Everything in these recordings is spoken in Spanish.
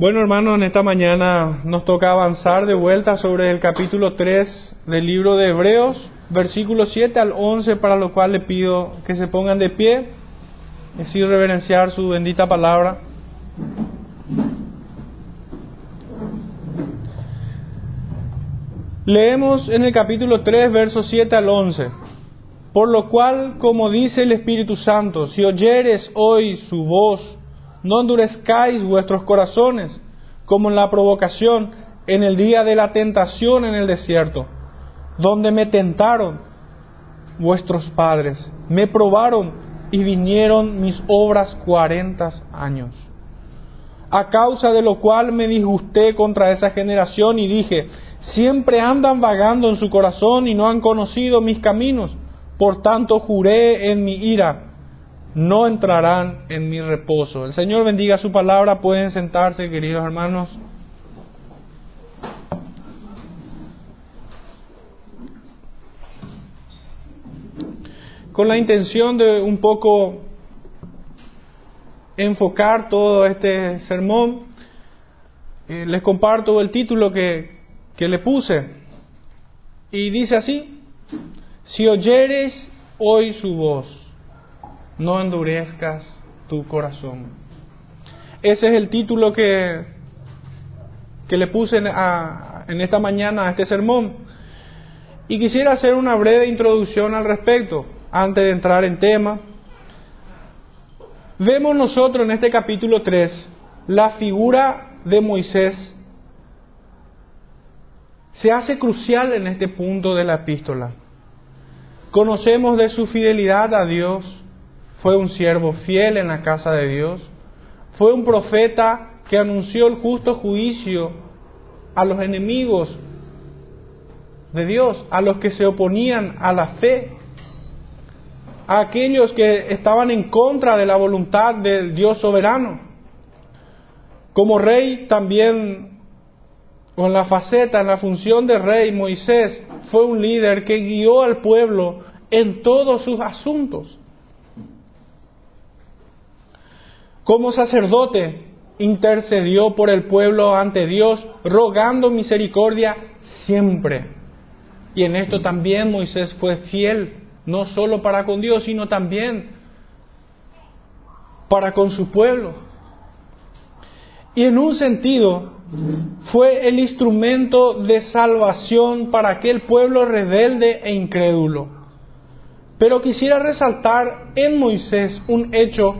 Bueno, hermanos, en esta mañana nos toca avanzar de vuelta sobre el capítulo 3 del libro de Hebreos, versículos 7 al 11, para lo cual le pido que se pongan de pie, y así reverenciar su bendita palabra. Leemos en el capítulo 3, versos 7 al 11. Por lo cual, como dice el Espíritu Santo, si oyeres hoy su voz, no endurezcáis vuestros corazones, como en la provocación en el día de la tentación en el desierto, donde me tentaron vuestros padres, me probaron y vinieron mis obras cuarenta años. A causa de lo cual me disgusté contra esa generación y dije, siempre andan vagando en su corazón y no han conocido mis caminos. Por tanto juré en mi ira, no entrarán en mi reposo. El Señor bendiga su palabra. Pueden sentarse, queridos hermanos. Con la intención de un poco enfocar todo este sermón, eh, les comparto el título que, que le puse. Y dice así, si oyeres hoy su voz, no endurezcas tu corazón. Ese es el título que, que le puse en esta mañana a este sermón. Y quisiera hacer una breve introducción al respecto, antes de entrar en tema. Vemos nosotros en este capítulo 3 la figura de Moisés se hace crucial en este punto de la epístola. Conocemos de su fidelidad a Dios, fue un siervo fiel en la casa de Dios, fue un profeta que anunció el justo juicio a los enemigos de Dios, a los que se oponían a la fe, a aquellos que estaban en contra de la voluntad del Dios soberano. Como rey también, con la faceta, en la función de rey, Moisés fue un líder que guió al pueblo en todos sus asuntos. Como sacerdote, intercedió por el pueblo ante Dios, rogando misericordia siempre. Y en esto también Moisés fue fiel, no solo para con Dios, sino también para con su pueblo. Y en un sentido, fue el instrumento de salvación para aquel pueblo rebelde e incrédulo. Pero quisiera resaltar en Moisés un hecho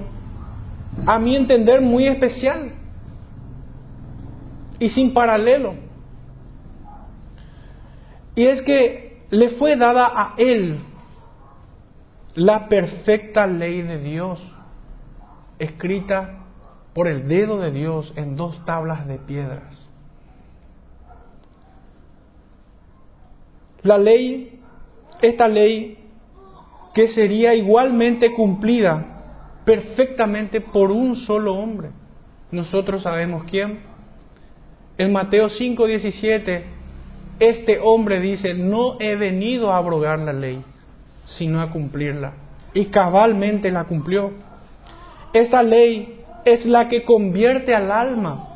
a mi entender, muy especial y sin paralelo. Y es que le fue dada a él la perfecta ley de Dios, escrita por el dedo de Dios en dos tablas de piedras. La ley, esta ley que sería igualmente cumplida perfectamente por un solo hombre. Nosotros sabemos quién. En Mateo 5:17, este hombre dice, no he venido a abrogar la ley, sino a cumplirla. Y cabalmente la cumplió. Esta ley es la que convierte al alma,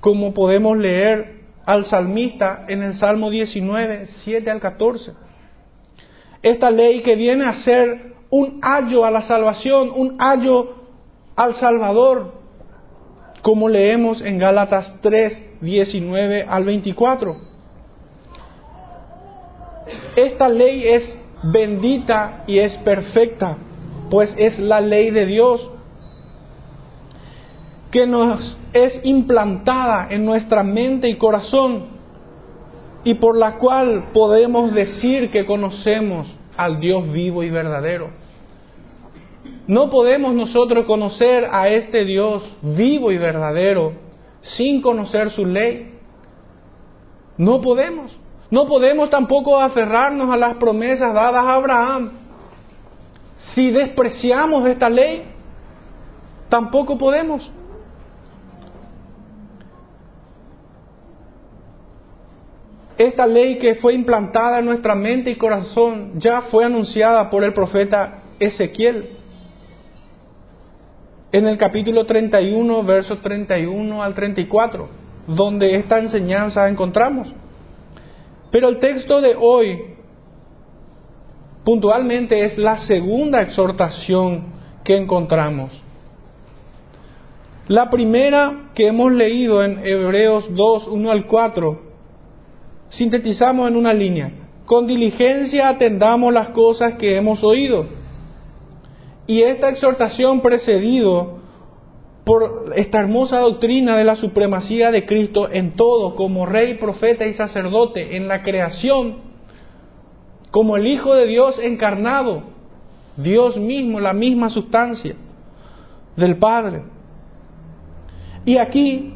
como podemos leer al salmista en el Salmo 19, 7 al 14. Esta ley que viene a ser un ayo a la salvación, un ayo al Salvador, como leemos en Gálatas 3, 19 al 24. Esta ley es bendita y es perfecta, pues es la ley de Dios que nos es implantada en nuestra mente y corazón y por la cual podemos decir que conocemos al Dios vivo y verdadero. No podemos nosotros conocer a este Dios vivo y verdadero sin conocer su ley. No podemos. No podemos tampoco aferrarnos a las promesas dadas a Abraham. Si despreciamos esta ley, tampoco podemos. Esta ley que fue implantada en nuestra mente y corazón ya fue anunciada por el profeta Ezequiel en el capítulo 31, versos 31 al 34, donde esta enseñanza encontramos. Pero el texto de hoy puntualmente es la segunda exhortación que encontramos. La primera que hemos leído en Hebreos 2, 1 al 4, sintetizamos en una línea. Con diligencia atendamos las cosas que hemos oído. Y esta exhortación precedido por esta hermosa doctrina de la supremacía de Cristo en todo, como rey, profeta y sacerdote, en la creación, como el Hijo de Dios encarnado, Dios mismo, la misma sustancia del Padre. Y aquí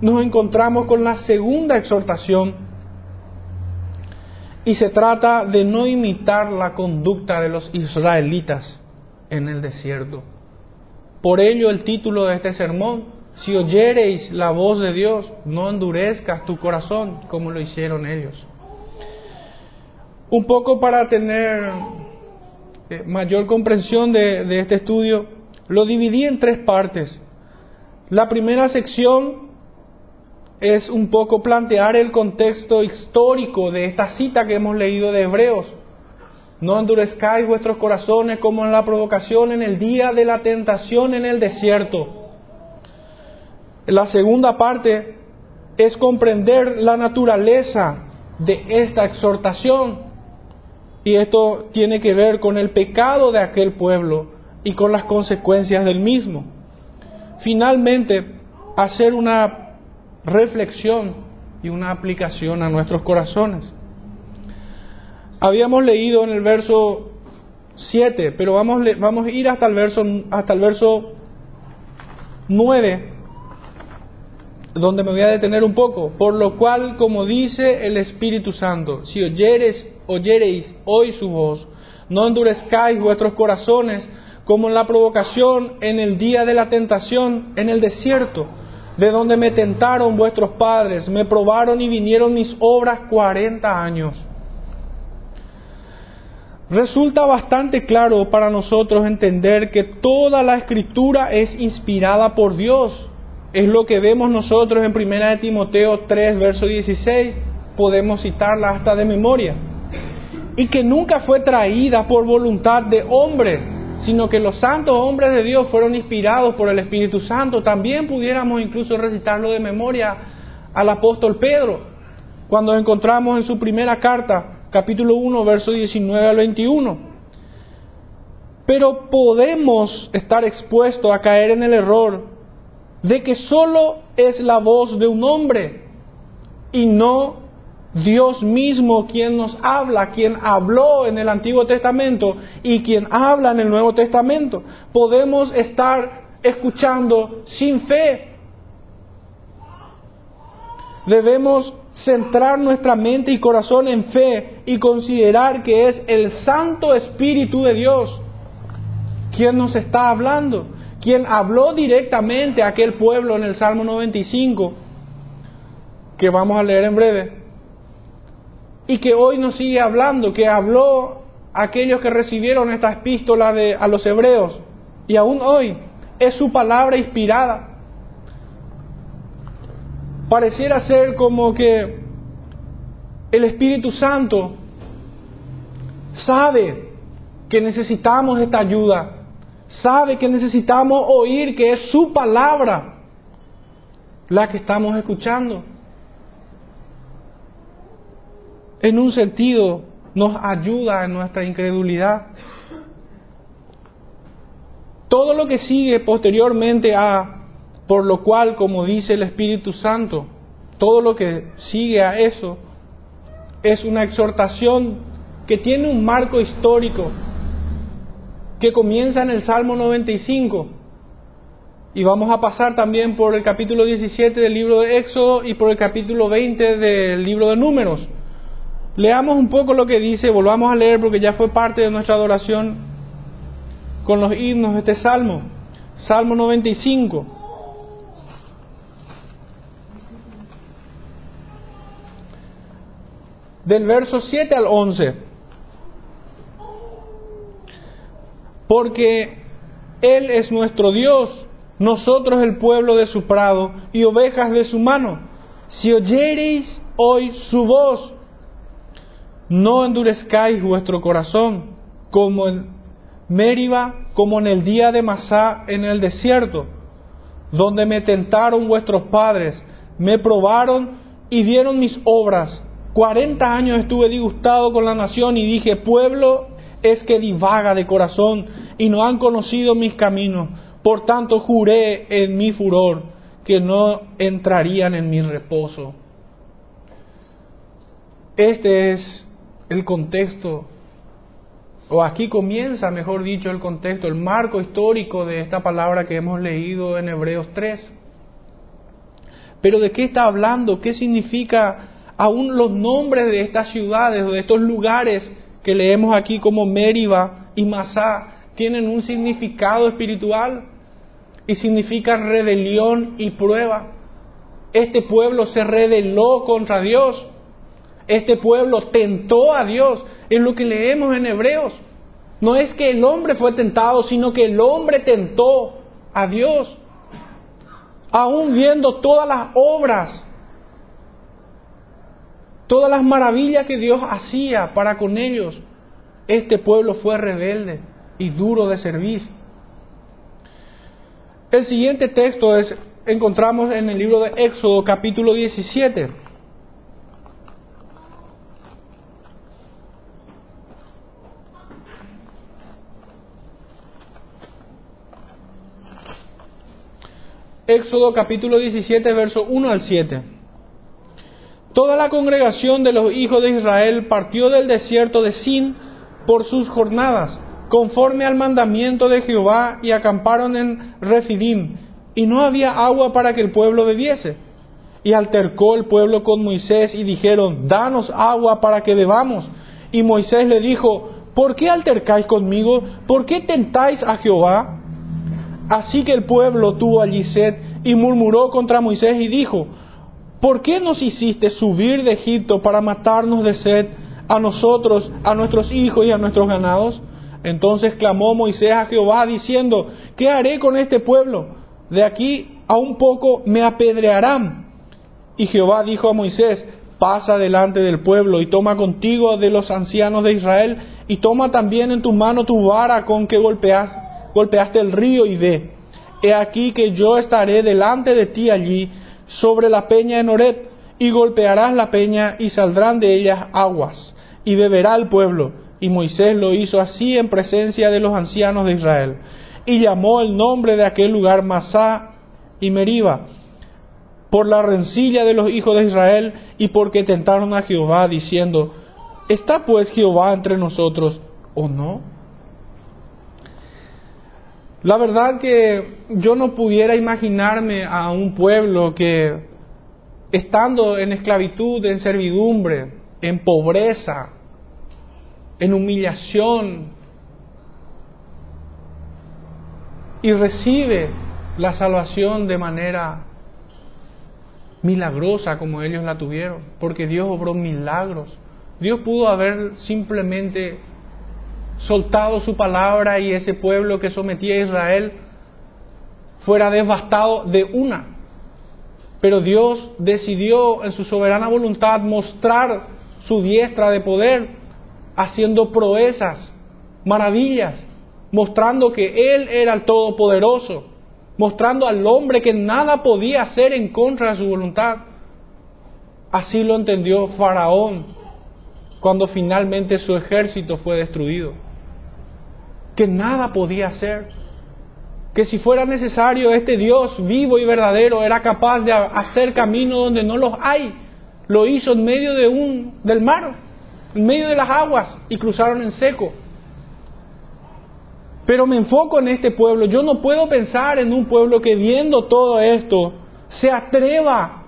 nos encontramos con la segunda exhortación y se trata de no imitar la conducta de los israelitas en el desierto. Por ello el título de este sermón, si oyereis la voz de Dios, no endurezcas tu corazón como lo hicieron ellos. Un poco para tener eh, mayor comprensión de, de este estudio, lo dividí en tres partes. La primera sección es un poco plantear el contexto histórico de esta cita que hemos leído de Hebreos. No endurezcáis vuestros corazones como en la provocación en el día de la tentación en el desierto. La segunda parte es comprender la naturaleza de esta exhortación. Y esto tiene que ver con el pecado de aquel pueblo y con las consecuencias del mismo finalmente hacer una reflexión y una aplicación a nuestros corazones. Habíamos leído en el verso 7, pero vamos, vamos a ir hasta el verso, hasta el verso 9, donde me voy a detener un poco. Por lo cual, como dice el Espíritu Santo, si oyeres, oyereis hoy su voz, no endurezcáis vuestros corazones como en la provocación en el día de la tentación en el desierto, de donde me tentaron vuestros padres, me probaron y vinieron mis obras cuarenta años. Resulta bastante claro para nosotros entender que toda la escritura es inspirada por Dios. Es lo que vemos nosotros en 1 de Timoteo 3, verso 16. Podemos citarla hasta de memoria. Y que nunca fue traída por voluntad de hombre, sino que los santos hombres de Dios fueron inspirados por el Espíritu Santo. También pudiéramos incluso recitarlo de memoria al apóstol Pedro, cuando encontramos en su primera carta, capítulo 1, verso 19 al 21. Pero podemos estar expuestos a caer en el error de que solo es la voz de un hombre y no Dios mismo quien nos habla, quien habló en el Antiguo Testamento y quien habla en el Nuevo Testamento. Podemos estar escuchando sin fe. Debemos centrar nuestra mente y corazón en fe y considerar que es el Santo Espíritu de Dios quien nos está hablando, quien habló directamente a aquel pueblo en el Salmo 95, que vamos a leer en breve y que hoy nos sigue hablando, que habló aquellos que recibieron esta epístola de, a los hebreos y aún hoy es su palabra inspirada. Pareciera ser como que el Espíritu Santo sabe que necesitamos esta ayuda, sabe que necesitamos oír que es su palabra la que estamos escuchando. en un sentido nos ayuda en nuestra incredulidad. Todo lo que sigue posteriormente a, por lo cual, como dice el Espíritu Santo, todo lo que sigue a eso es una exhortación que tiene un marco histórico que comienza en el Salmo 95 y vamos a pasar también por el capítulo 17 del libro de Éxodo y por el capítulo 20 del libro de Números. Leamos un poco lo que dice, volvamos a leer porque ya fue parte de nuestra adoración con los himnos de este salmo. Salmo 95. Del verso 7 al 11. Porque Él es nuestro Dios nosotros el pueblo de su prado y ovejas de su mano. Si oyereis hoy su voz, no endurezcáis vuestro corazón, como en Mériba, como en el día de Masá en el desierto, donde me tentaron vuestros padres, me probaron y dieron mis obras. Cuarenta años estuve disgustado con la nación y dije, pueblo es que divaga de corazón y no han conocido mis caminos. Por tanto juré en mi furor que no entrarían en mi reposo. Este es el contexto, o aquí comienza, mejor dicho, el contexto, el marco histórico de esta palabra que hemos leído en Hebreos 3. Pero ¿de qué está hablando? ¿Qué significa aún los nombres de estas ciudades o de estos lugares que leemos aquí como Mériba y Masá? Tienen un significado espiritual y significa rebelión y prueba. Este pueblo se rebeló contra Dios. Este pueblo tentó a Dios. Es lo que leemos en Hebreos. No es que el hombre fue tentado, sino que el hombre tentó a Dios. Aún viendo todas las obras, todas las maravillas que Dios hacía para con ellos, este pueblo fue rebelde y duro de servir. El siguiente texto es, encontramos en el libro de Éxodo capítulo 17. Éxodo capítulo 17, verso 1 al 7. Toda la congregación de los hijos de Israel partió del desierto de Sin por sus jornadas conforme al mandamiento de Jehová y acamparon en Refidim, y no había agua para que el pueblo bebiese. Y altercó el pueblo con Moisés y dijeron, danos agua para que bebamos. Y Moisés le dijo, ¿por qué altercáis conmigo? ¿Por qué tentáis a Jehová? Así que el pueblo tuvo allí sed y murmuró contra Moisés y dijo, ¿por qué nos hiciste subir de Egipto para matarnos de sed a nosotros, a nuestros hijos y a nuestros ganados? Entonces clamó Moisés a Jehová diciendo, ¿qué haré con este pueblo? De aquí a un poco me apedrearán. Y Jehová dijo a Moisés, pasa delante del pueblo y toma contigo de los ancianos de Israel y toma también en tu mano tu vara con que golpeas, golpeaste el río y ve. He aquí que yo estaré delante de ti allí sobre la peña de Noret y golpearás la peña y saldrán de ellas aguas y beberá el pueblo y Moisés lo hizo así en presencia de los ancianos de Israel. Y llamó el nombre de aquel lugar Masá y Meriba, por la rencilla de los hijos de Israel y porque tentaron a Jehová, diciendo, ¿está pues Jehová entre nosotros o no? La verdad que yo no pudiera imaginarme a un pueblo que, estando en esclavitud, en servidumbre, en pobreza, en humillación y recibe la salvación de manera milagrosa como ellos la tuvieron, porque Dios obró milagros. Dios pudo haber simplemente soltado su palabra y ese pueblo que sometía a Israel fuera devastado de una. Pero Dios decidió en su soberana voluntad mostrar su diestra de poder haciendo proezas, maravillas, mostrando que Él era el Todopoderoso, mostrando al hombre que nada podía hacer en contra de su voluntad. Así lo entendió Faraón cuando finalmente su ejército fue destruido. Que nada podía hacer. Que si fuera necesario, este Dios vivo y verdadero era capaz de hacer camino donde no los hay. Lo hizo en medio de un, del mar en medio de las aguas y cruzaron en seco. Pero me enfoco en este pueblo. Yo no puedo pensar en un pueblo que viendo todo esto se atreva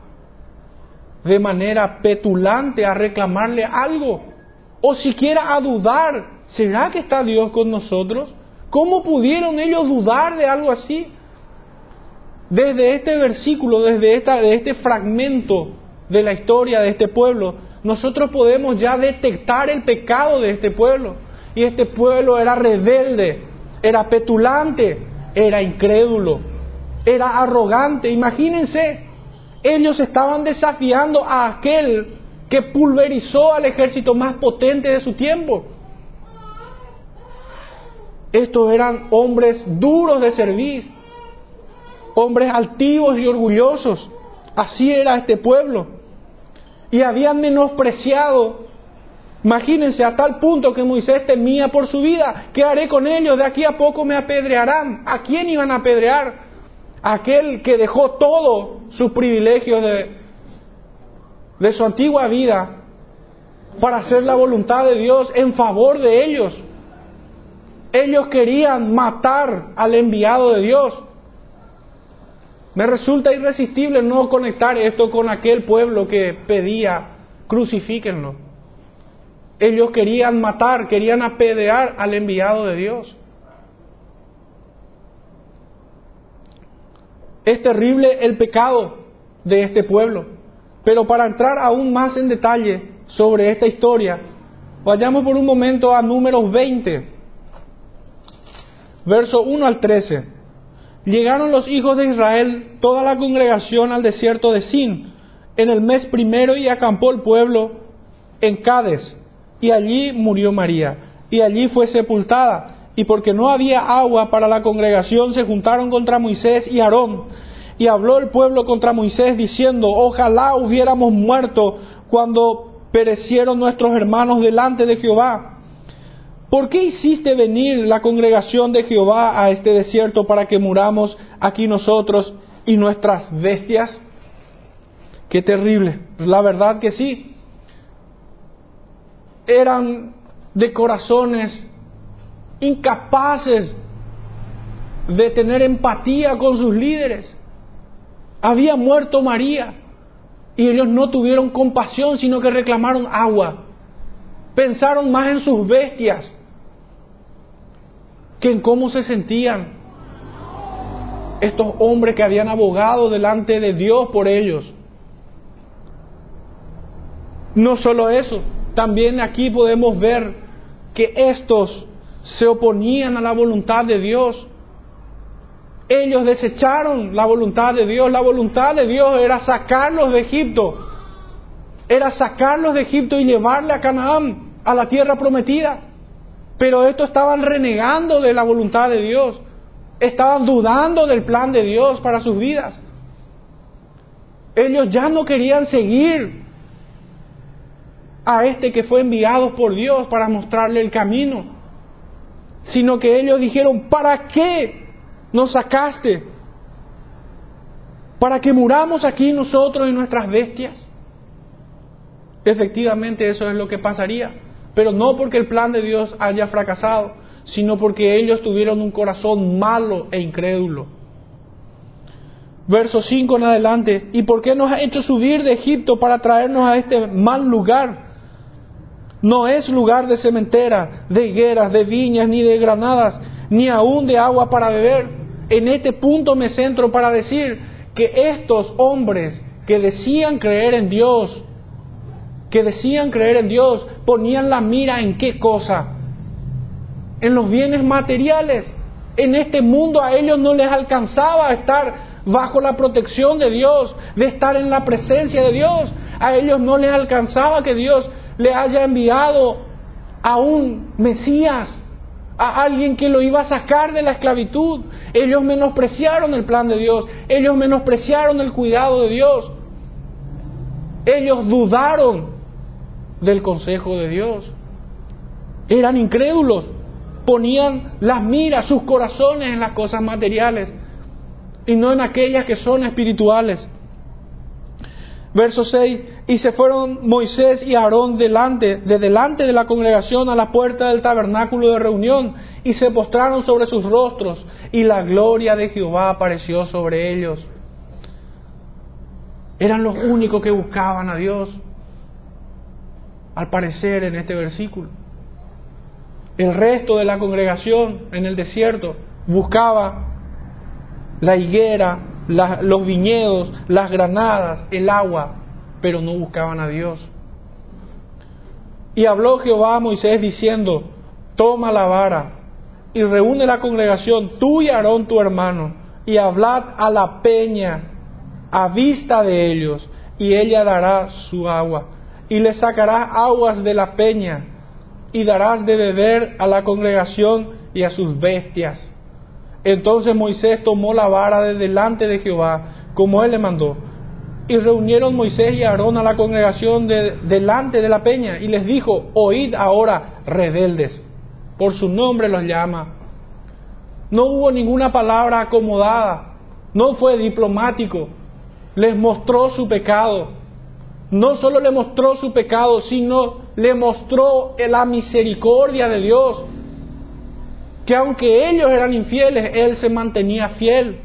de manera petulante a reclamarle algo o siquiera a dudar. ¿Será que está Dios con nosotros? ¿Cómo pudieron ellos dudar de algo así? Desde este versículo, desde este fragmento de la historia de este pueblo, nosotros podemos ya detectar el pecado de este pueblo. Y este pueblo era rebelde, era petulante, era incrédulo. era arrogante. Imagínense, ellos estaban desafiando a aquel que pulverizó al ejército más potente de su tiempo. Estos eran hombres duros de servir, hombres altivos y orgullosos. Así era este pueblo. Y habían menospreciado, imagínense, a tal punto que Moisés temía por su vida. ¿Qué haré con ellos? De aquí a poco me apedrearán. ¿A quién iban a apedrear? Aquel que dejó todos sus privilegios de, de su antigua vida para hacer la voluntad de Dios en favor de ellos. Ellos querían matar al enviado de Dios. Me resulta irresistible no conectar esto con aquel pueblo que pedía, crucifíquenlo. Ellos querían matar, querían apedrear al enviado de Dios. Es terrible el pecado de este pueblo. Pero para entrar aún más en detalle sobre esta historia, vayamos por un momento a números 20, verso 1 al 13. Llegaron los hijos de Israel, toda la congregación al desierto de Sin, en el mes primero y acampó el pueblo en Cádiz, y allí murió María, y allí fue sepultada, y porque no había agua para la congregación se juntaron contra Moisés y Aarón, y habló el pueblo contra Moisés diciendo, ojalá hubiéramos muerto cuando perecieron nuestros hermanos delante de Jehová ¿Por qué hiciste venir la congregación de Jehová a este desierto para que muramos aquí nosotros y nuestras bestias? Qué terrible. La verdad que sí. Eran de corazones incapaces de tener empatía con sus líderes. Había muerto María y ellos no tuvieron compasión, sino que reclamaron agua. Pensaron más en sus bestias que en cómo se sentían estos hombres que habían abogado delante de Dios por ellos. No solo eso, también aquí podemos ver que estos se oponían a la voluntad de Dios. Ellos desecharon la voluntad de Dios. La voluntad de Dios era sacarlos de Egipto. Era sacarlos de Egipto y llevarle a Canaán, a la tierra prometida. Pero estos estaban renegando de la voluntad de Dios, estaban dudando del plan de Dios para sus vidas. Ellos ya no querían seguir a este que fue enviado por Dios para mostrarle el camino, sino que ellos dijeron, ¿para qué nos sacaste? ¿Para que muramos aquí nosotros y nuestras bestias? Efectivamente eso es lo que pasaría pero no porque el plan de Dios haya fracasado, sino porque ellos tuvieron un corazón malo e incrédulo. Verso 5 en adelante, ¿y por qué nos ha hecho subir de Egipto para traernos a este mal lugar? No es lugar de cementera, de higueras, de viñas, ni de granadas, ni aún de agua para beber. En este punto me centro para decir que estos hombres que decían creer en Dios, que decían creer en Dios ponían la mira en qué cosa? En los bienes materiales. En este mundo a ellos no les alcanzaba estar bajo la protección de Dios, de estar en la presencia de Dios. A ellos no les alcanzaba que Dios le haya enviado a un Mesías, a alguien que lo iba a sacar de la esclavitud. Ellos menospreciaron el plan de Dios, ellos menospreciaron el cuidado de Dios. Ellos dudaron del consejo de Dios. Eran incrédulos, ponían las miras, sus corazones en las cosas materiales y no en aquellas que son espirituales. Verso 6, y se fueron Moisés y Aarón delante, de delante de la congregación a la puerta del tabernáculo de reunión, y se postraron sobre sus rostros, y la gloria de Jehová apareció sobre ellos. Eran los únicos que buscaban a Dios al parecer en este versículo. El resto de la congregación en el desierto buscaba la higuera, los viñedos, las granadas, el agua, pero no buscaban a Dios. Y habló Jehová a Moisés diciendo, toma la vara y reúne la congregación, tú y Aarón tu hermano, y hablad a la peña a vista de ellos, y ella dará su agua, y le sacarás aguas de la peña, y darás de beber a la congregación y a sus bestias. Entonces Moisés tomó la vara de delante de Jehová, como él le mandó, y reunieron Moisés y Aarón a la congregación de, delante de la peña, y les dijo, oíd ahora, rebeldes, por su nombre los llama. No hubo ninguna palabra acomodada, no fue diplomático, les mostró su pecado. No solo le mostró su pecado, sino le mostró la misericordia de Dios. Que aunque ellos eran infieles, Él se mantenía fiel.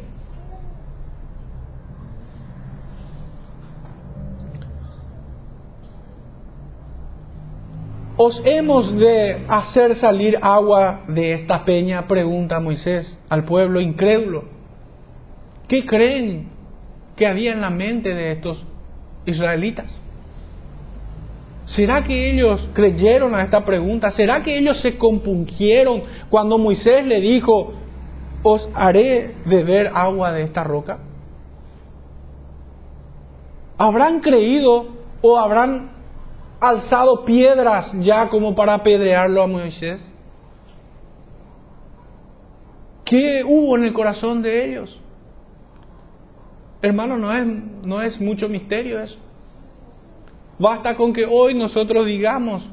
¿Os hemos de hacer salir agua de esta peña? Pregunta Moisés al pueblo incrédulo. ¿Qué creen que había en la mente de estos israelitas? ¿Será que ellos creyeron a esta pregunta? ¿Será que ellos se compungieron cuando Moisés le dijo, os haré beber agua de esta roca? ¿Habrán creído o habrán alzado piedras ya como para apedrearlo a Moisés? ¿Qué hubo en el corazón de ellos? Hermano, no es, no es mucho misterio eso. Basta con que hoy nosotros digamos,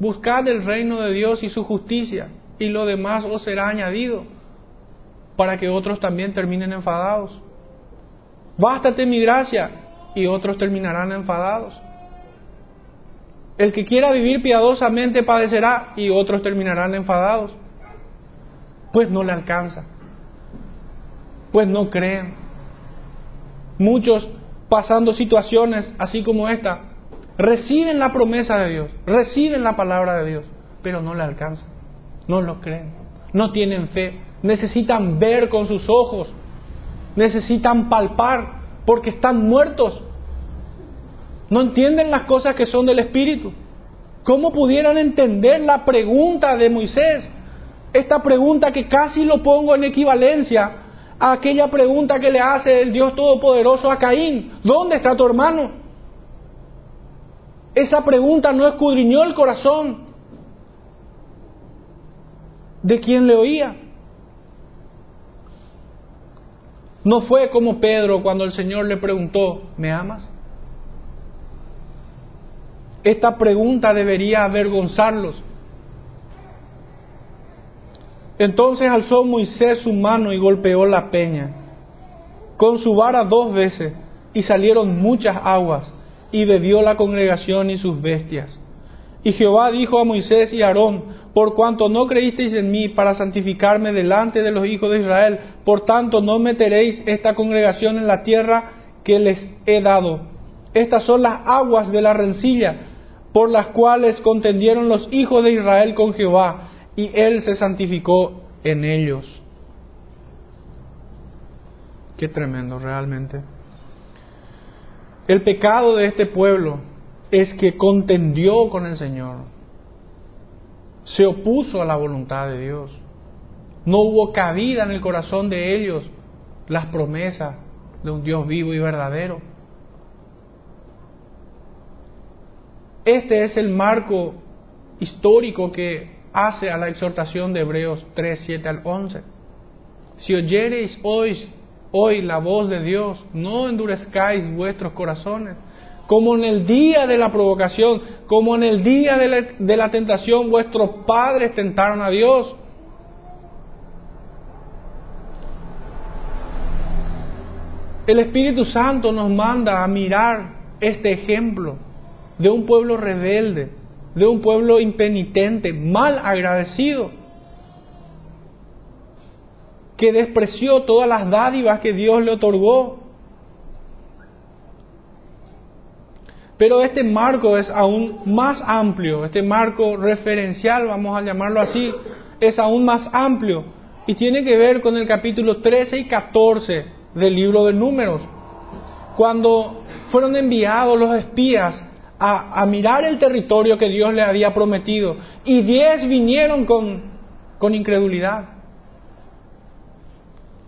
buscad el reino de Dios y su justicia, y lo demás os será añadido, para que otros también terminen enfadados. Bástate mi gracia, y otros terminarán enfadados. El que quiera vivir piadosamente padecerá, y otros terminarán enfadados. Pues no le alcanza, pues no creen. Muchos pasando situaciones así como esta, reciben la promesa de Dios, reciben la palabra de Dios, pero no le alcanzan, no lo creen, no tienen fe, necesitan ver con sus ojos, necesitan palpar porque están muertos, no entienden las cosas que son del Espíritu. ¿Cómo pudieran entender la pregunta de Moisés? Esta pregunta que casi lo pongo en equivalencia aquella pregunta que le hace el Dios Todopoderoso a Caín, ¿dónde está tu hermano? Esa pregunta no escudriñó el corazón de quien le oía. No fue como Pedro cuando el Señor le preguntó, ¿me amas? Esta pregunta debería avergonzarlos entonces alzó Moisés su mano y golpeó la peña con su vara dos veces y salieron muchas aguas y bebió la congregación y sus bestias. Y Jehová dijo a Moisés y a Aarón, por cuanto no creísteis en mí para santificarme delante de los hijos de Israel, por tanto no meteréis esta congregación en la tierra que les he dado. Estas son las aguas de la rencilla por las cuales contendieron los hijos de Israel con Jehová y Él se santificó en ellos. Qué tremendo realmente. El pecado de este pueblo es que contendió con el Señor, se opuso a la voluntad de Dios. No hubo cabida en el corazón de ellos las promesas de un Dios vivo y verdadero. Este es el marco histórico que hace a la exhortación de Hebreos 3, 7 al 11. Si oyereis hoy, hoy la voz de Dios, no endurezcáis vuestros corazones, como en el día de la provocación, como en el día de la, de la tentación, vuestros padres tentaron a Dios. El Espíritu Santo nos manda a mirar este ejemplo de un pueblo rebelde, de un pueblo impenitente, mal agradecido, que despreció todas las dádivas que Dios le otorgó. Pero este marco es aún más amplio, este marco referencial, vamos a llamarlo así, es aún más amplio y tiene que ver con el capítulo 13 y 14 del libro de números, cuando fueron enviados los espías a, mirar el territorio que Dios le había prometido. Y diez vinieron con, con incredulidad.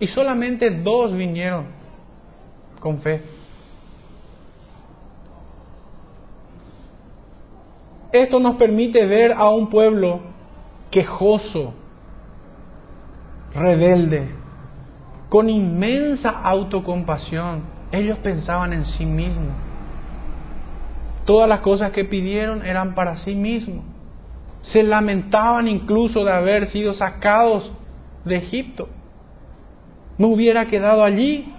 y solamente dos vinieron con fe. Esto nos permite ver a un pueblo quejoso, rebelde, con inmensa autocompasión. Ellos pensaban en sí mismos. Todas las cosas que pidieron eran para sí mismos. Se lamentaban incluso de haber sido sacados de Egipto. No hubiera quedado allí.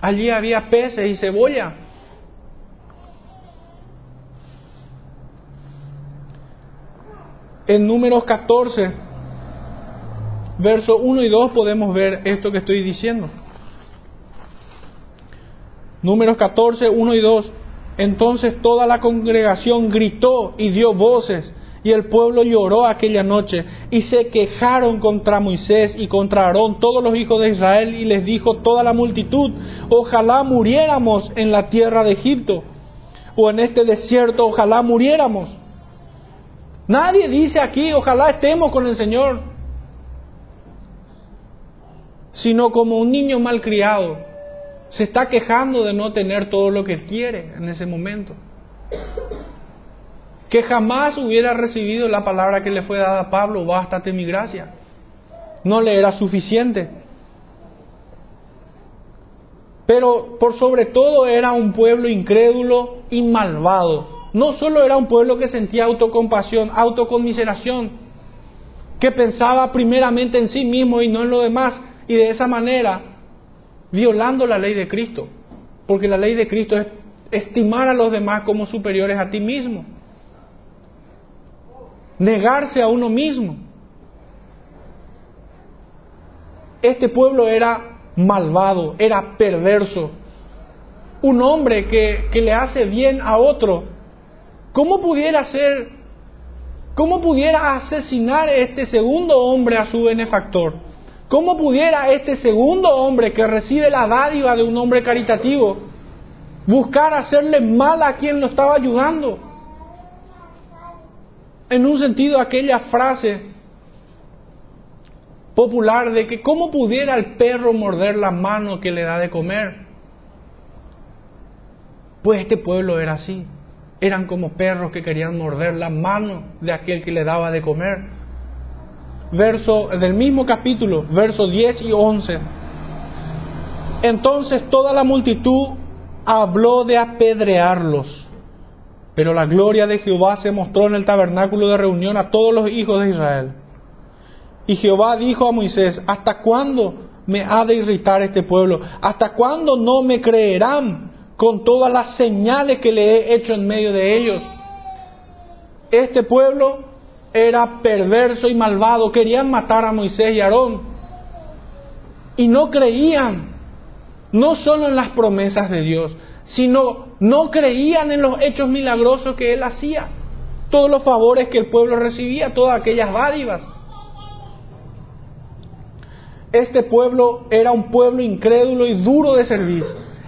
Allí había peces y cebolla. En números 14, verso 1 y 2 podemos ver esto que estoy diciendo. Números 14, 1 y 2. Entonces toda la congregación gritó y dio voces, y el pueblo lloró aquella noche, y se quejaron contra Moisés y contra Aarón todos los hijos de Israel, y les dijo toda la multitud, ojalá muriéramos en la tierra de Egipto, o en este desierto, ojalá muriéramos. Nadie dice aquí, ojalá estemos con el Señor, sino como un niño malcriado se está quejando de no tener todo lo que quiere en ese momento. Que jamás hubiera recibido la palabra que le fue dada a Pablo, bástate mi gracia. No le era suficiente. Pero por sobre todo era un pueblo incrédulo y malvado. No solo era un pueblo que sentía autocompasión, autoconmiseración, que pensaba primeramente en sí mismo y no en lo demás, y de esa manera violando la ley de Cristo, porque la ley de Cristo es estimar a los demás como superiores a ti mismo, negarse a uno mismo. Este pueblo era malvado, era perverso, un hombre que, que le hace bien a otro. ¿Cómo pudiera ser, cómo pudiera asesinar este segundo hombre a su benefactor? ¿Cómo pudiera este segundo hombre que recibe la dádiva de un hombre caritativo buscar hacerle mal a quien lo estaba ayudando? En un sentido, aquella frase popular de que cómo pudiera el perro morder la mano que le da de comer. Pues este pueblo era así. Eran como perros que querían morder la mano de aquel que le daba de comer verso del mismo capítulo, versos 10 y 11. Entonces toda la multitud habló de apedrearlos, pero la gloria de Jehová se mostró en el tabernáculo de reunión a todos los hijos de Israel. Y Jehová dijo a Moisés, ¿hasta cuándo me ha de irritar este pueblo? ¿Hasta cuándo no me creerán con todas las señales que le he hecho en medio de ellos? Este pueblo era perverso y malvado, querían matar a Moisés y Aarón. Y no creían, no solo en las promesas de Dios, sino no creían en los hechos milagrosos que Él hacía, todos los favores que el pueblo recibía, todas aquellas dádivas. Este pueblo era un pueblo incrédulo y duro de servir.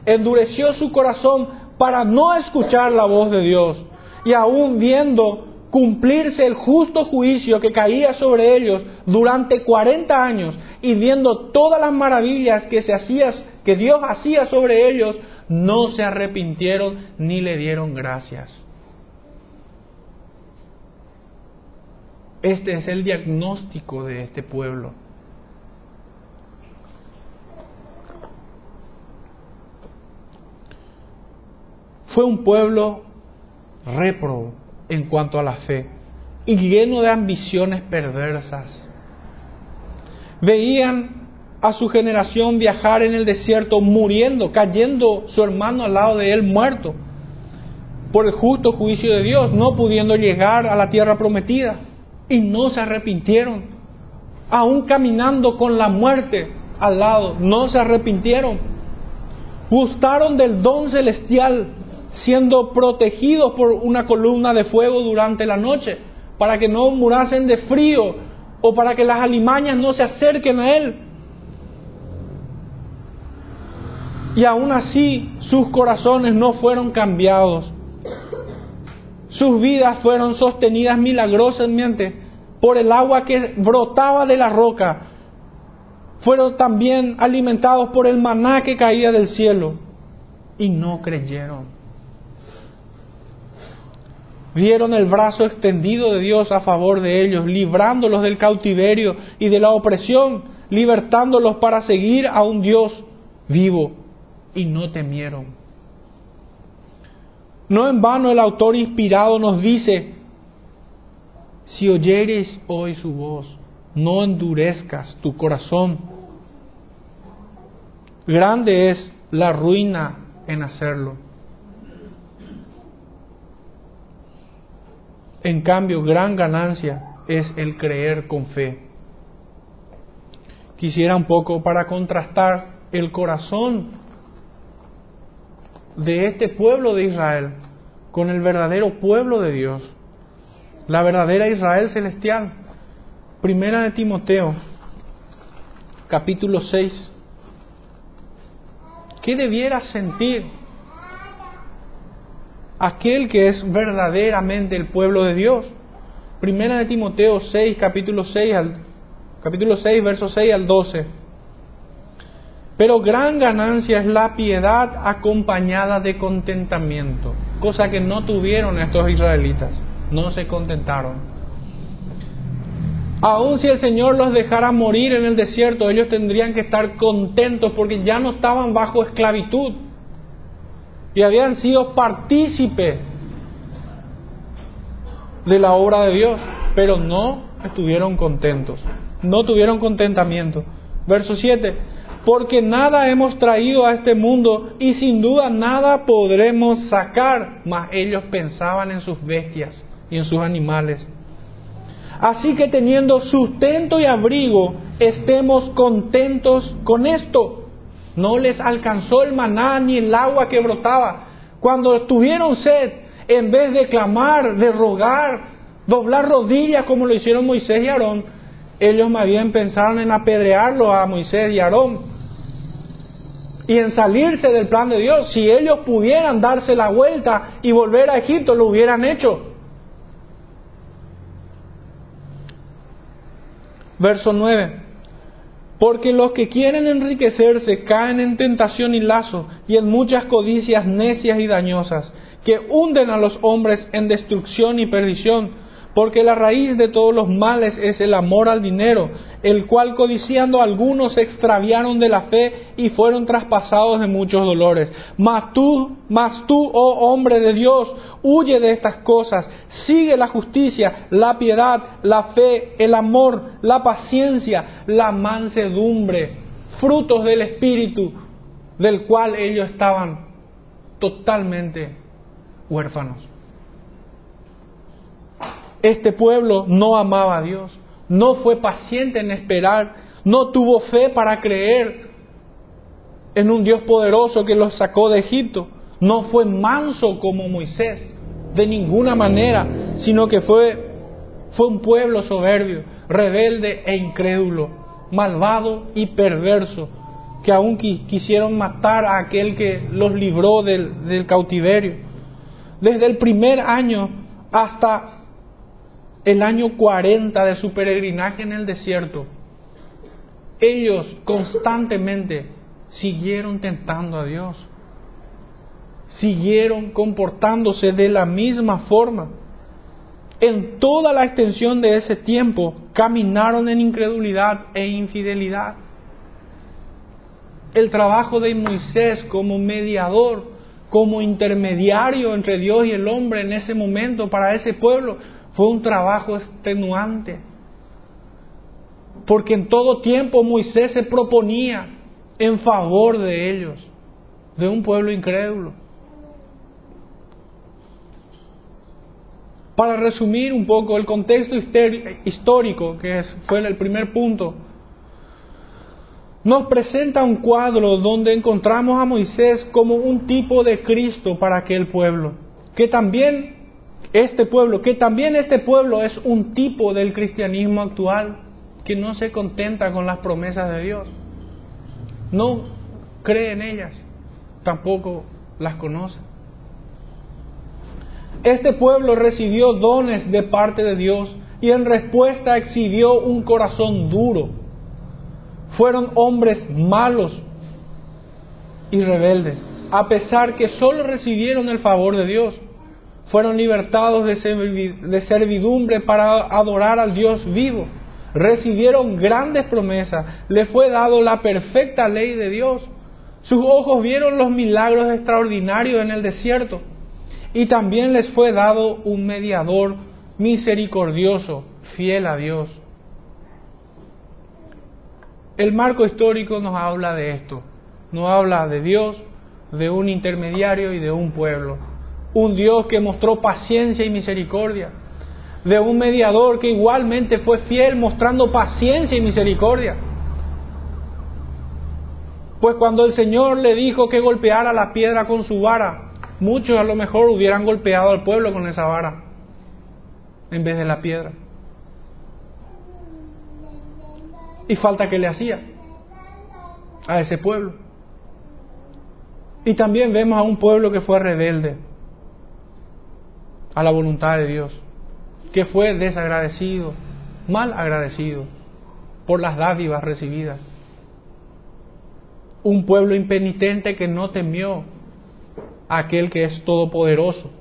Endureció su corazón para no escuchar la voz de Dios. Y aún viendo cumplirse el justo juicio que caía sobre ellos durante 40 años y viendo todas las maravillas que, se hacía, que Dios hacía sobre ellos, no se arrepintieron ni le dieron gracias. Este es el diagnóstico de este pueblo. Fue un pueblo réprobo en cuanto a la fe y lleno de ambiciones perversas. Veían a su generación viajar en el desierto muriendo, cayendo su hermano al lado de él muerto por el justo juicio de Dios, no pudiendo llegar a la tierra prometida y no se arrepintieron, aún caminando con la muerte al lado, no se arrepintieron. Gustaron del don celestial siendo protegidos por una columna de fuego durante la noche, para que no murasen de frío o para que las alimañas no se acerquen a él. Y aún así sus corazones no fueron cambiados. Sus vidas fueron sostenidas milagrosamente por el agua que brotaba de la roca. fueron también alimentados por el maná que caía del cielo y no creyeron. Vieron el brazo extendido de Dios a favor de ellos, librándolos del cautiverio y de la opresión, libertándolos para seguir a un Dios vivo y no temieron. No en vano el autor inspirado nos dice, si oyeres hoy su voz, no endurezcas tu corazón. Grande es la ruina en hacerlo. En cambio, gran ganancia es el creer con fe. Quisiera un poco para contrastar el corazón de este pueblo de Israel con el verdadero pueblo de Dios, la verdadera Israel celestial. Primera de Timoteo, capítulo 6. ¿Qué debiera sentir aquel que es verdaderamente el pueblo de Dios? Primera de Timoteo 6, capítulo 6, al, capítulo 6, verso 6 al 12. Pero gran ganancia es la piedad acompañada de contentamiento, cosa que no tuvieron estos israelitas, no se contentaron. Aun si el Señor los dejara morir en el desierto, ellos tendrían que estar contentos porque ya no estaban bajo esclavitud y habían sido partícipes de la obra de Dios, pero no estuvieron contentos, no tuvieron contentamiento. Verso 7, porque nada hemos traído a este mundo y sin duda nada podremos sacar, mas ellos pensaban en sus bestias y en sus animales. Así que teniendo sustento y abrigo, estemos contentos con esto. No les alcanzó el maná ni el agua que brotaba. Cuando tuvieron sed, en vez de clamar, de rogar, doblar rodillas como lo hicieron Moisés y Aarón, ellos más bien pensaron en apedrearlo a Moisés y Aarón y en salirse del plan de Dios. Si ellos pudieran darse la vuelta y volver a Egipto, lo hubieran hecho. Verso 9. Porque los que quieren enriquecerse caen en tentación y lazo y en muchas codicias necias y dañosas, que hunden a los hombres en destrucción y perdición porque la raíz de todos los males es el amor al dinero, el cual codiciando algunos se extraviaron de la fe y fueron traspasados de muchos dolores. Mas tú, mas tú, oh hombre de Dios, huye de estas cosas, sigue la justicia, la piedad, la fe, el amor, la paciencia, la mansedumbre, frutos del Espíritu, del cual ellos estaban totalmente huérfanos. Este pueblo no amaba a Dios, no fue paciente en esperar, no tuvo fe para creer en un Dios poderoso que los sacó de Egipto, no fue manso como Moisés, de ninguna manera, sino que fue, fue un pueblo soberbio, rebelde e incrédulo, malvado y perverso, que aún quisieron matar a aquel que los libró del, del cautiverio. Desde el primer año hasta el año 40 de su peregrinaje en el desierto, ellos constantemente siguieron tentando a Dios, siguieron comportándose de la misma forma. En toda la extensión de ese tiempo caminaron en incredulidad e infidelidad. El trabajo de Moisés como mediador, como intermediario entre Dios y el hombre en ese momento para ese pueblo, fue un trabajo extenuante. Porque en todo tiempo Moisés se proponía en favor de ellos, de un pueblo incrédulo. Para resumir un poco el contexto histórico, que fue el primer punto, nos presenta un cuadro donde encontramos a Moisés como un tipo de Cristo para aquel pueblo, que también este pueblo, que también este pueblo es un tipo del cristianismo actual que no se contenta con las promesas de Dios, no cree en ellas, tampoco las conoce. Este pueblo recibió dones de parte de Dios y en respuesta exhibió un corazón duro. fueron hombres malos y rebeldes, a pesar que solo recibieron el favor de Dios. Fueron libertados de servidumbre para adorar al Dios vivo. Recibieron grandes promesas. Le fue dado la perfecta ley de Dios. Sus ojos vieron los milagros extraordinarios en el desierto. Y también les fue dado un mediador misericordioso, fiel a Dios. El marco histórico nos habla de esto, nos habla de Dios, de un intermediario y de un pueblo. Un Dios que mostró paciencia y misericordia, de un mediador que igualmente fue fiel mostrando paciencia y misericordia. Pues cuando el Señor le dijo que golpeara la piedra con su vara, muchos a lo mejor hubieran golpeado al pueblo con esa vara en vez de la piedra. Y falta que le hacía a ese pueblo. Y también vemos a un pueblo que fue rebelde a la voluntad de Dios, que fue desagradecido, mal agradecido por las dádivas recibidas. Un pueblo impenitente que no temió a aquel que es todopoderoso,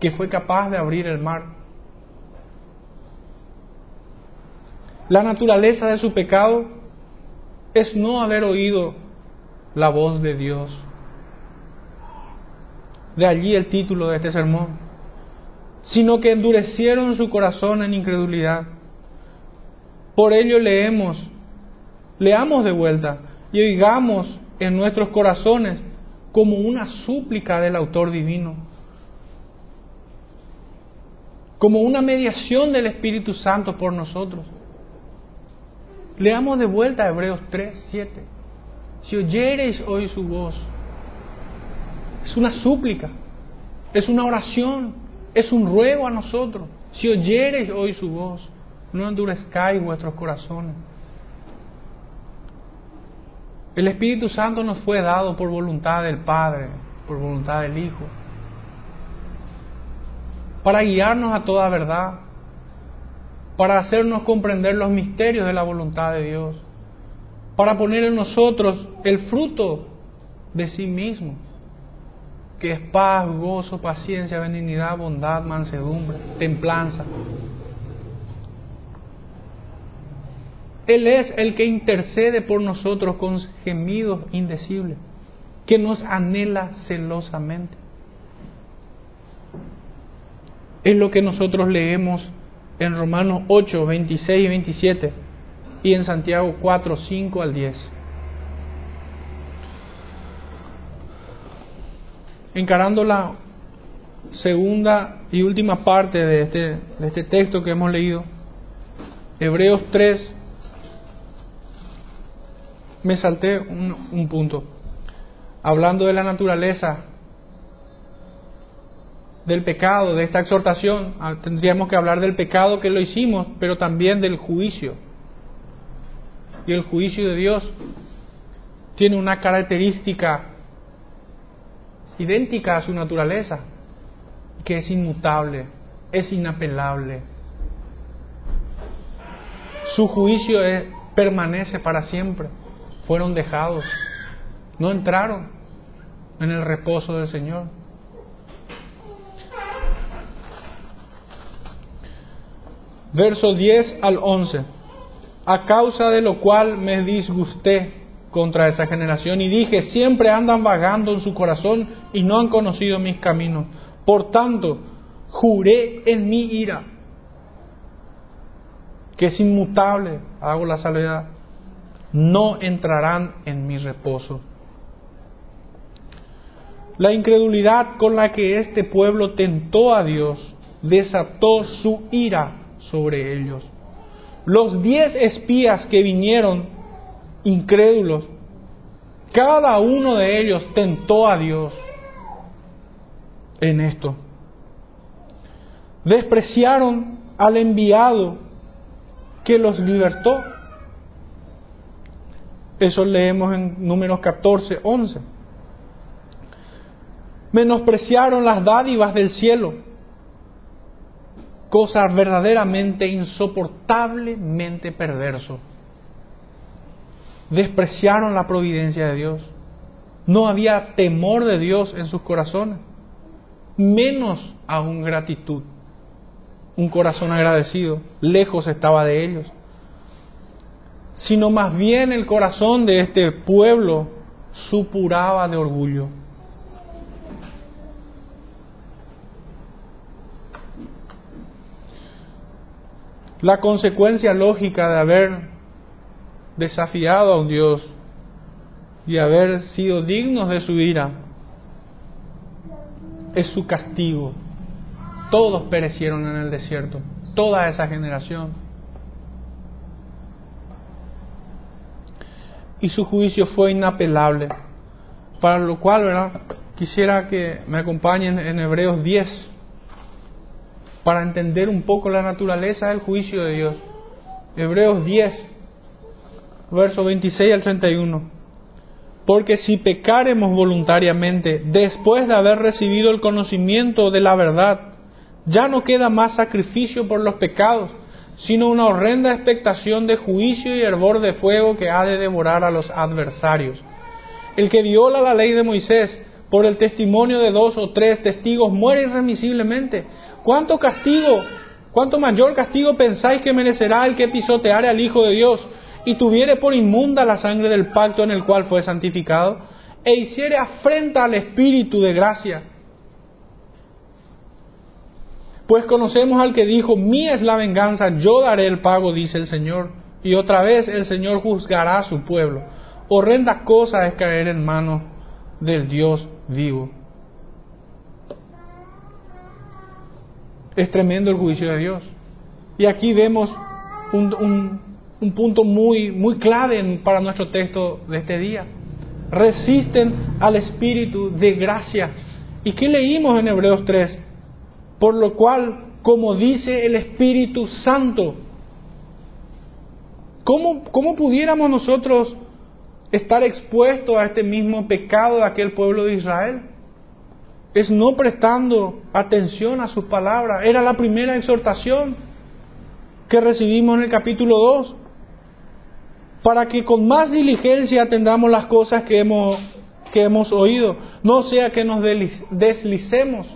que fue capaz de abrir el mar La naturaleza de su pecado es no haber oído la voz de Dios. De allí el título de este sermón. Sino que endurecieron su corazón en incredulidad. Por ello leemos, leamos de vuelta y oigamos en nuestros corazones como una súplica del autor divino, como una mediación del Espíritu Santo por nosotros. Leamos de vuelta Hebreos 3, 7. Si oyereis hoy su voz, es una súplica, es una oración, es un ruego a nosotros. Si oyereis hoy su voz, no endurezcáis vuestros corazones. El Espíritu Santo nos fue dado por voluntad del Padre, por voluntad del Hijo, para guiarnos a toda verdad, para hacernos comprender los misterios de la voluntad de Dios, para poner en nosotros el fruto de sí mismo, que es paz, gozo, paciencia, benignidad, bondad, mansedumbre, templanza. Él es el que intercede por nosotros con gemidos indecibles, que nos anhela celosamente. Es lo que nosotros leemos en Romanos 8, 26 y 27 y en Santiago 4, 5 al 10. Encarando la segunda y última parte de este, de este texto que hemos leído, Hebreos 3, me salté un, un punto, hablando de la naturaleza del pecado, de esta exhortación, ah, tendríamos que hablar del pecado que lo hicimos, pero también del juicio. Y el juicio de Dios tiene una característica idéntica a su naturaleza, que es inmutable, es inapelable. Su juicio permanece para siempre. Fueron dejados, no entraron en el reposo del Señor. verso 10 al 11, a causa de lo cual me disgusté contra esa generación y dije, siempre andan vagando en su corazón y no han conocido mis caminos. Por tanto, juré en mi ira, que es inmutable, hago la salvedad, no entrarán en mi reposo. La incredulidad con la que este pueblo tentó a Dios desató su ira sobre ellos. Los diez espías que vinieron incrédulos, cada uno de ellos tentó a Dios en esto. Despreciaron al enviado que los libertó. Eso leemos en números 14, 11. Menospreciaron las dádivas del cielo cosa verdaderamente insoportablemente perverso. Despreciaron la providencia de Dios. No había temor de Dios en sus corazones, menos aún gratitud. Un corazón agradecido, lejos estaba de ellos. Sino más bien el corazón de este pueblo supuraba de orgullo. La consecuencia lógica de haber desafiado a un Dios y haber sido dignos de su ira es su castigo. Todos perecieron en el desierto, toda esa generación. Y su juicio fue inapelable. Para lo cual, ¿verdad? Quisiera que me acompañen en Hebreos 10 para entender un poco la naturaleza del juicio de Dios. Hebreos 10, verso 26 al 31. Porque si pecaremos voluntariamente después de haber recibido el conocimiento de la verdad, ya no queda más sacrificio por los pecados, sino una horrenda expectación de juicio y hervor de fuego que ha de devorar a los adversarios. El que viola la ley de Moisés por el testimonio de dos o tres testigos muere irremisiblemente. ¿Cuánto castigo, cuánto mayor castigo pensáis que merecerá el que pisoteare al Hijo de Dios y tuviere por inmunda la sangre del pacto en el cual fue santificado e hiciere afrenta al Espíritu de gracia? Pues conocemos al que dijo, mía es la venganza, yo daré el pago, dice el Señor. Y otra vez el Señor juzgará a su pueblo. Horrenda cosa es caer en manos del Dios vivo. Es tremendo el juicio de Dios. Y aquí vemos un, un, punto muy, muy clave para nuestro texto de este día. Resisten al Espíritu de gracia. ¿Y qué leímos en Hebreos 3? Por lo cual, como dice el Espíritu Santo, ¿cómo, cómo pudiéramos nosotros estar expuestos a este mismo pecado de aquel pueblo de Israel? es no prestando atención a sus palabras. Era la primera exhortación que recibimos en el capítulo 2, para que con más diligencia atendamos las cosas que hemos, que hemos oído, no sea que nos deslicemos.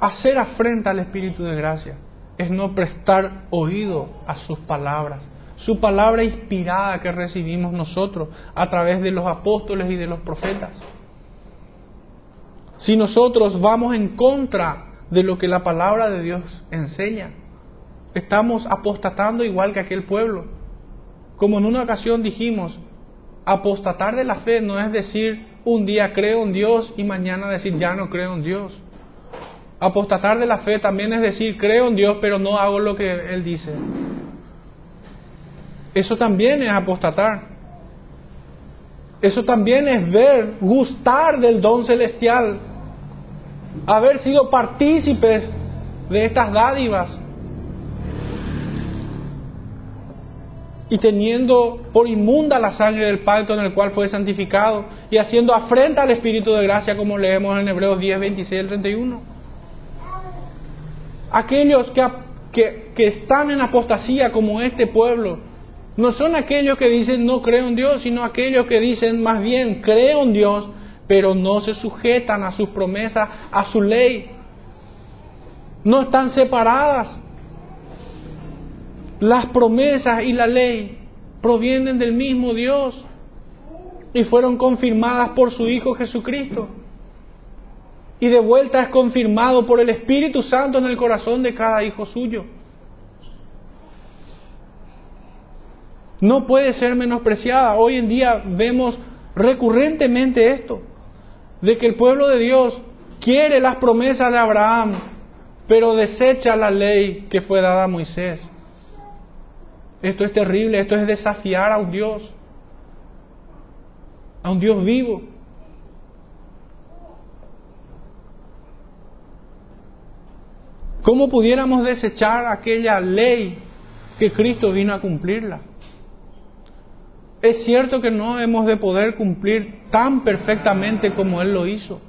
Hacer afrenta al Espíritu de gracia es no prestar oído a sus palabras su palabra inspirada que recibimos nosotros a través de los apóstoles y de los profetas. Si nosotros vamos en contra de lo que la palabra de Dios enseña, estamos apostatando igual que aquel pueblo. Como en una ocasión dijimos, apostatar de la fe no es decir un día creo en Dios y mañana decir ya no creo en Dios. Apostatar de la fe también es decir creo en Dios pero no hago lo que Él dice. Eso también es apostatar. Eso también es ver, gustar del don celestial, haber sido partícipes de estas dádivas y teniendo por inmunda la sangre del pacto en el cual fue santificado y haciendo afrenta al Espíritu de gracia como leemos en Hebreos 10, 26 al 31. Aquellos que, que, que están en apostasía como este pueblo, no son aquellos que dicen no creo en Dios, sino aquellos que dicen más bien creo en Dios, pero no se sujetan a sus promesas, a su ley. No están separadas. Las promesas y la ley provienen del mismo Dios y fueron confirmadas por su Hijo Jesucristo. Y de vuelta es confirmado por el Espíritu Santo en el corazón de cada hijo suyo. no puede ser menospreciada. Hoy en día vemos recurrentemente esto, de que el pueblo de Dios quiere las promesas de Abraham, pero desecha la ley que fue dada a Moisés. Esto es terrible, esto es desafiar a un Dios, a un Dios vivo. ¿Cómo pudiéramos desechar aquella ley que Cristo vino a cumplirla? Es cierto que no hemos de poder cumplir tan perfectamente como Él lo hizo.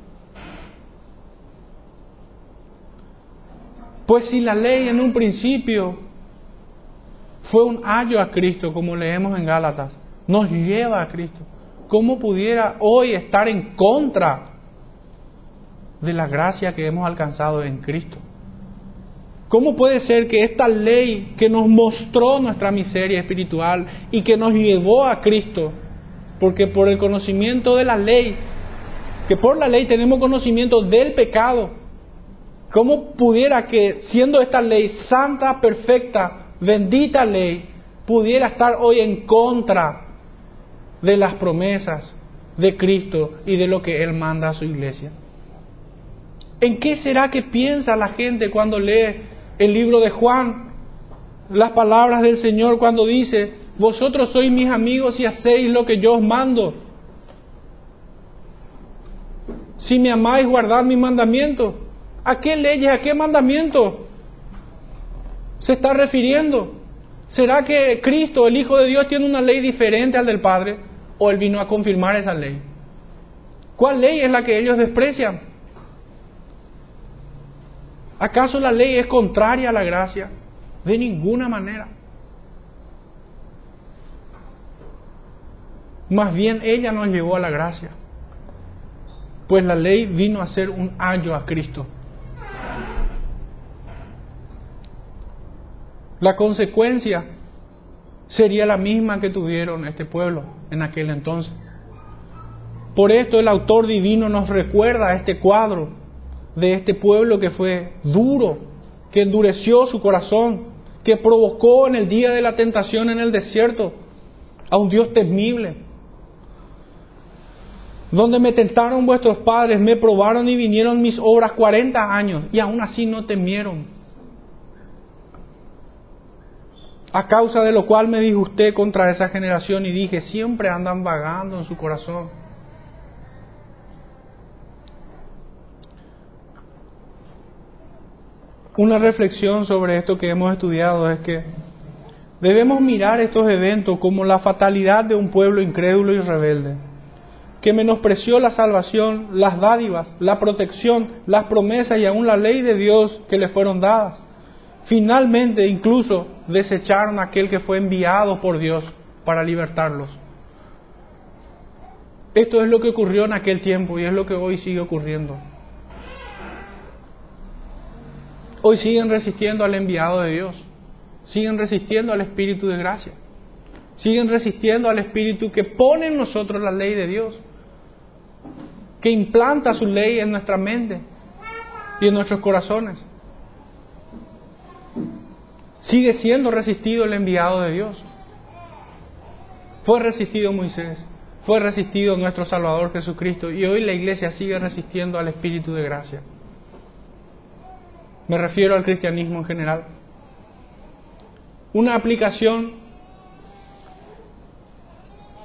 Pues si la ley en un principio fue un ayo a Cristo, como leemos en Gálatas, nos lleva a Cristo, ¿cómo pudiera hoy estar en contra de la gracia que hemos alcanzado en Cristo? ¿Cómo puede ser que esta ley que nos mostró nuestra miseria espiritual y que nos llevó a Cristo, porque por el conocimiento de la ley, que por la ley tenemos conocimiento del pecado, ¿cómo pudiera que siendo esta ley santa, perfecta, bendita ley, pudiera estar hoy en contra de las promesas de Cristo y de lo que Él manda a su iglesia? ¿En qué será que piensa la gente cuando lee el libro de Juan, las palabras del Señor cuando dice, vosotros sois mis amigos y hacéis lo que yo os mando. Si me amáis, guardad mi mandamiento. ¿A qué leyes, a qué mandamiento se está refiriendo? ¿Será que Cristo, el Hijo de Dios, tiene una ley diferente al del Padre? ¿O Él vino a confirmar esa ley? ¿Cuál ley es la que ellos desprecian? ¿Acaso la ley es contraria a la gracia? De ninguna manera. Más bien ella nos llevó a la gracia. Pues la ley vino a ser un ayo a Cristo. La consecuencia sería la misma que tuvieron este pueblo en aquel entonces. Por esto el autor divino nos recuerda este cuadro de este pueblo que fue duro, que endureció su corazón, que provocó en el día de la tentación en el desierto a un Dios temible. Donde me tentaron vuestros padres, me probaron y vinieron mis obras cuarenta años y aún así no temieron. A causa de lo cual me disgusté contra esa generación y dije, siempre andan vagando en su corazón. Una reflexión sobre esto que hemos estudiado es que debemos mirar estos eventos como la fatalidad de un pueblo incrédulo y rebelde, que menospreció la salvación, las dádivas, la protección, las promesas y aún la ley de Dios que le fueron dadas. Finalmente incluso desecharon a aquel que fue enviado por Dios para libertarlos. Esto es lo que ocurrió en aquel tiempo y es lo que hoy sigue ocurriendo. Hoy siguen resistiendo al enviado de Dios, siguen resistiendo al Espíritu de gracia, siguen resistiendo al Espíritu que pone en nosotros la ley de Dios, que implanta su ley en nuestra mente y en nuestros corazones. Sigue siendo resistido el enviado de Dios. Fue resistido Moisés, fue resistido nuestro Salvador Jesucristo y hoy la iglesia sigue resistiendo al Espíritu de gracia. Me refiero al cristianismo en general. Una aplicación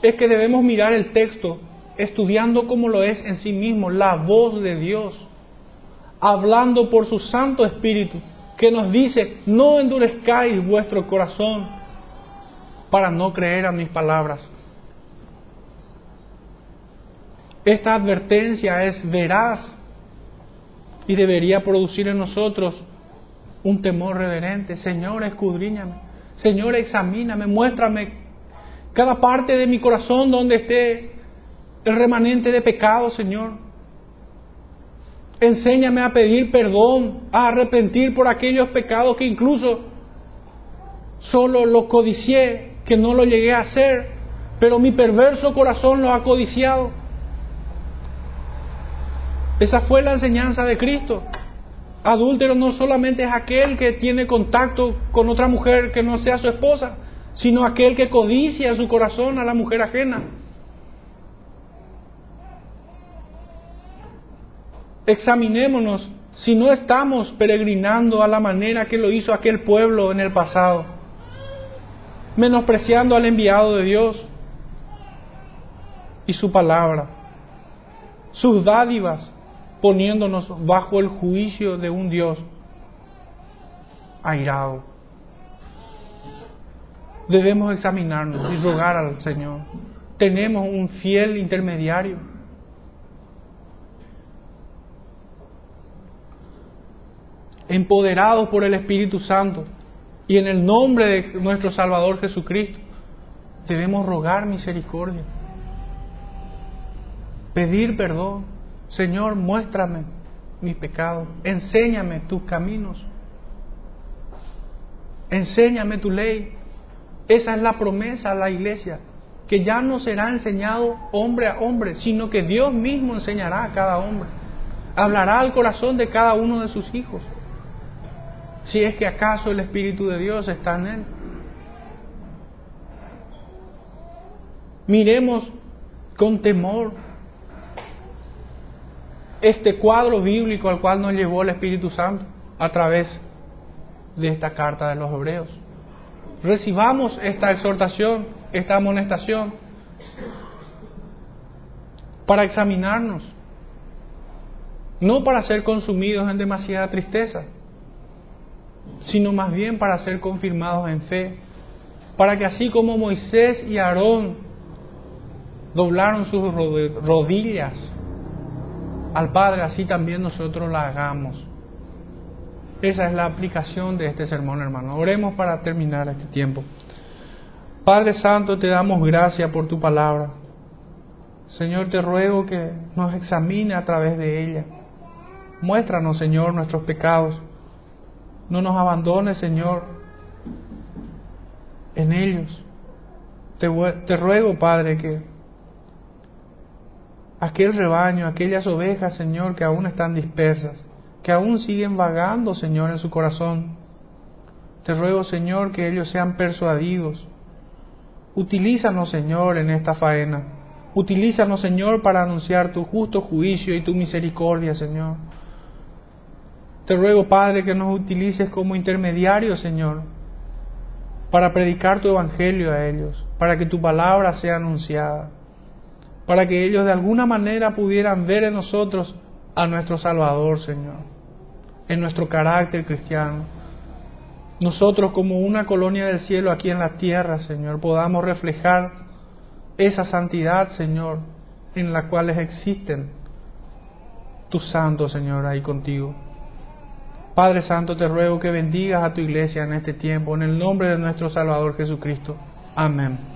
es que debemos mirar el texto estudiando como lo es en sí mismo, la voz de Dios, hablando por su Santo Espíritu, que nos dice, no endurezcáis vuestro corazón para no creer a mis palabras. Esta advertencia es veraz y debería producir en nosotros un temor reverente. Señor, escudriñame. Señor, examíname, muéstrame cada parte de mi corazón donde esté el remanente de pecado, Señor. Enséñame a pedir perdón, a arrepentir por aquellos pecados que incluso solo lo codicié, que no lo llegué a hacer, pero mi perverso corazón lo ha codiciado. Esa fue la enseñanza de Cristo. Adúltero no solamente es aquel que tiene contacto con otra mujer que no sea su esposa, sino aquel que codicia su corazón a la mujer ajena. Examinémonos si no estamos peregrinando a la manera que lo hizo aquel pueblo en el pasado, menospreciando al enviado de Dios y su palabra, sus dádivas, poniéndonos bajo el juicio de un Dios airado. Debemos examinarnos y rogar al Señor. Tenemos un fiel intermediario. empoderados por el Espíritu Santo y en el nombre de nuestro Salvador Jesucristo, debemos rogar misericordia, pedir perdón. Señor, muéstrame mis pecados, enséñame tus caminos, enséñame tu ley. Esa es la promesa a la iglesia, que ya no será enseñado hombre a hombre, sino que Dios mismo enseñará a cada hombre, hablará al corazón de cada uno de sus hijos, si es que acaso el Espíritu de Dios está en él. Miremos con temor este cuadro bíblico al cual nos llevó el Espíritu Santo a través de esta carta de los hebreos. Recibamos esta exhortación, esta amonestación, para examinarnos, no para ser consumidos en demasiada tristeza, sino más bien para ser confirmados en fe, para que así como Moisés y Aarón doblaron sus rodillas al Padre, así también nosotros la hagamos. Esa es la aplicación de este sermón, hermano. Oremos para terminar este tiempo. Padre Santo, te damos gracias por tu palabra. Señor, te ruego que nos examine a través de ella. Muéstranos, Señor, nuestros pecados. No nos abandones, Señor, en ellos. Te, te ruego, Padre, que aquel rebaño, aquellas ovejas, Señor, que aún están dispersas, que aún siguen vagando, Señor, en su corazón. Te ruego, Señor, que ellos sean persuadidos. Utilízanos, Señor, en esta faena. Utilízanos, Señor, para anunciar tu justo juicio y tu misericordia, Señor. Te ruego, Padre, que nos utilices como intermediarios, Señor, para predicar tu evangelio a ellos, para que tu palabra sea anunciada para que ellos de alguna manera pudieran ver en nosotros a nuestro Salvador, Señor, en nuestro carácter cristiano. Nosotros como una colonia del cielo aquí en la tierra, Señor, podamos reflejar esa santidad, Señor, en la cual existen tus santos, Señor, ahí contigo. Padre Santo, te ruego que bendigas a tu iglesia en este tiempo, en el nombre de nuestro Salvador Jesucristo. Amén.